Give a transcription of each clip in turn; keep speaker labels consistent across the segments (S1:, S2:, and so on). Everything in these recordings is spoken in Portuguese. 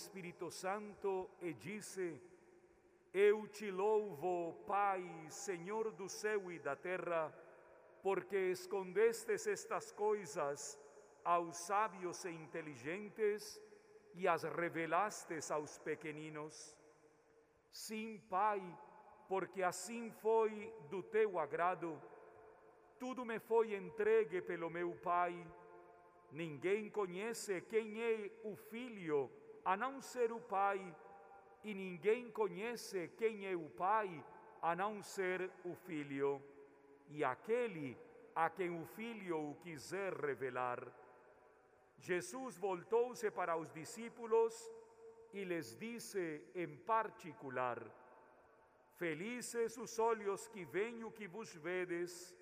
S1: Espírito Santo e disse: Eu te louvo, Pai, Senhor do céu e da terra, porque escondestes estas coisas aos sábios e inteligentes e as revelastes aos pequeninos. Sim, Pai, porque assim foi do teu agrado. Tudo me foi entregue pelo meu Pai. Ninguém conhece quem é o Filho, a não ser o Pai, e ninguém conhece quem é o Pai, a não ser o Filho, e aquele a quem o Filho o quiser revelar. Jesus voltou-se para os discípulos e lhes disse em particular: Felizes os olhos que veem o que vos vedes,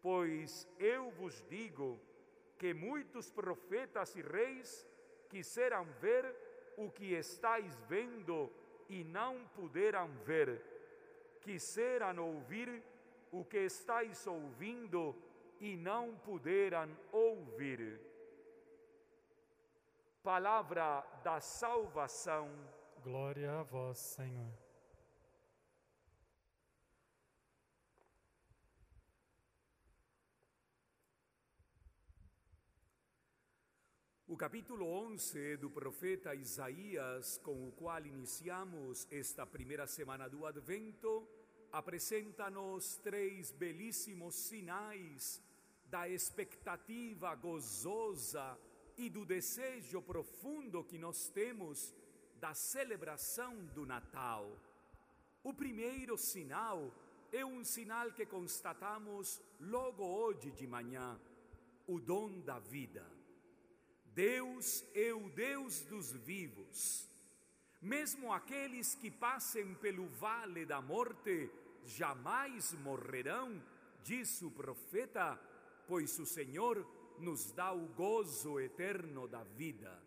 S1: pois eu vos digo que muitos profetas e reis quiseram ver o que estáis vendo e não puderam ver, quiseram ouvir o que estáis ouvindo e não puderam ouvir. Palavra da salvação.
S2: Glória a vós, Senhor.
S1: O capítulo 11 do profeta Isaías, com o qual iniciamos esta primeira semana do Advento, apresenta-nos três belíssimos sinais da expectativa gozosa e do desejo profundo que nós temos da celebração do Natal. O primeiro sinal é um sinal que constatamos logo hoje de manhã: o dom da vida. Deus é o Deus dos vivos. Mesmo aqueles que passem pelo vale da morte jamais morrerão, diz o profeta, pois o Senhor nos dá o gozo eterno da vida.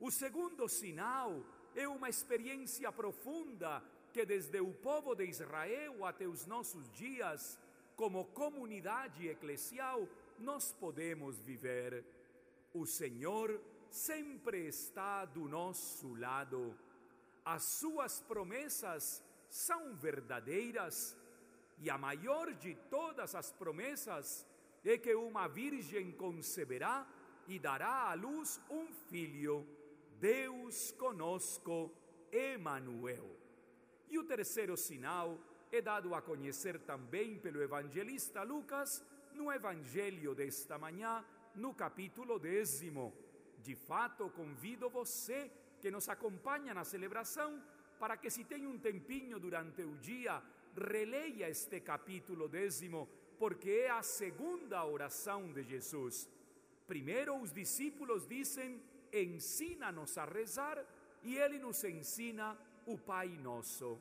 S1: O segundo sinal é uma experiência profunda que, desde o povo de Israel até os nossos dias, como comunidade eclesial, nós podemos viver. O Senhor sempre está do nosso lado. As suas promessas são verdadeiras e a maior de todas as promessas é que uma virgem conceberá e dará à luz um filho, Deus conosco, Emanuel. E o terceiro sinal é dado a conhecer também pelo evangelista Lucas no evangelho desta manhã, no capítulo décimo. De fato, convido você que nos acompanha na celebração para que, se tem um tempinho durante o dia, releia este capítulo décimo, porque é a segunda oração de Jesus. Primeiro, os discípulos dizem: ensina-nos a rezar, e ele nos ensina o Pai Nosso.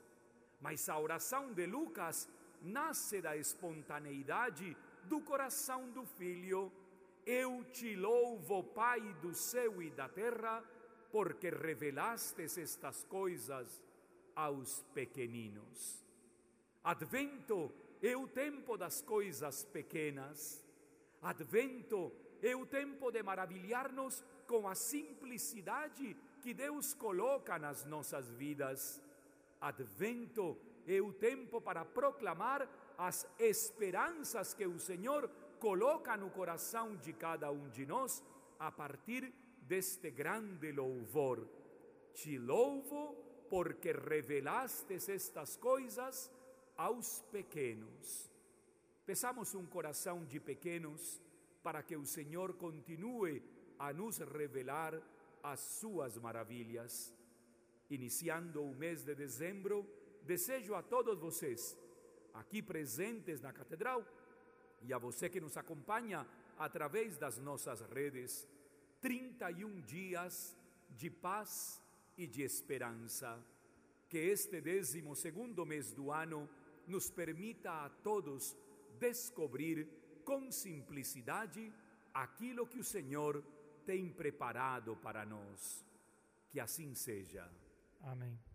S1: Mas a oração de Lucas nasce da espontaneidade do coração do filho eu te louvo, Pai do céu e da terra, porque revelastes estas coisas aos pequeninos. Advento é o tempo das coisas pequenas. Advento é o tempo de maravilhar-nos com a simplicidade que Deus coloca nas nossas vidas. Advento é o tempo para proclamar as esperanças que o Senhor coloca no coração de cada um de nós a partir deste grande louvor. Te louvo porque revelastes estas coisas aos pequenos. Peçamos um coração de pequenos para que o Senhor continue a nos revelar as suas maravilhas. Iniciando o mês de dezembro, desejo a todos vocês, aqui presentes na catedral, e a você que nos acompanha através das nossas redes, 31 dias de paz e de esperança. Que este décimo segundo mês do ano nos permita a todos descobrir com simplicidade aquilo que o Senhor tem preparado para nós. Que assim seja.
S2: Amém.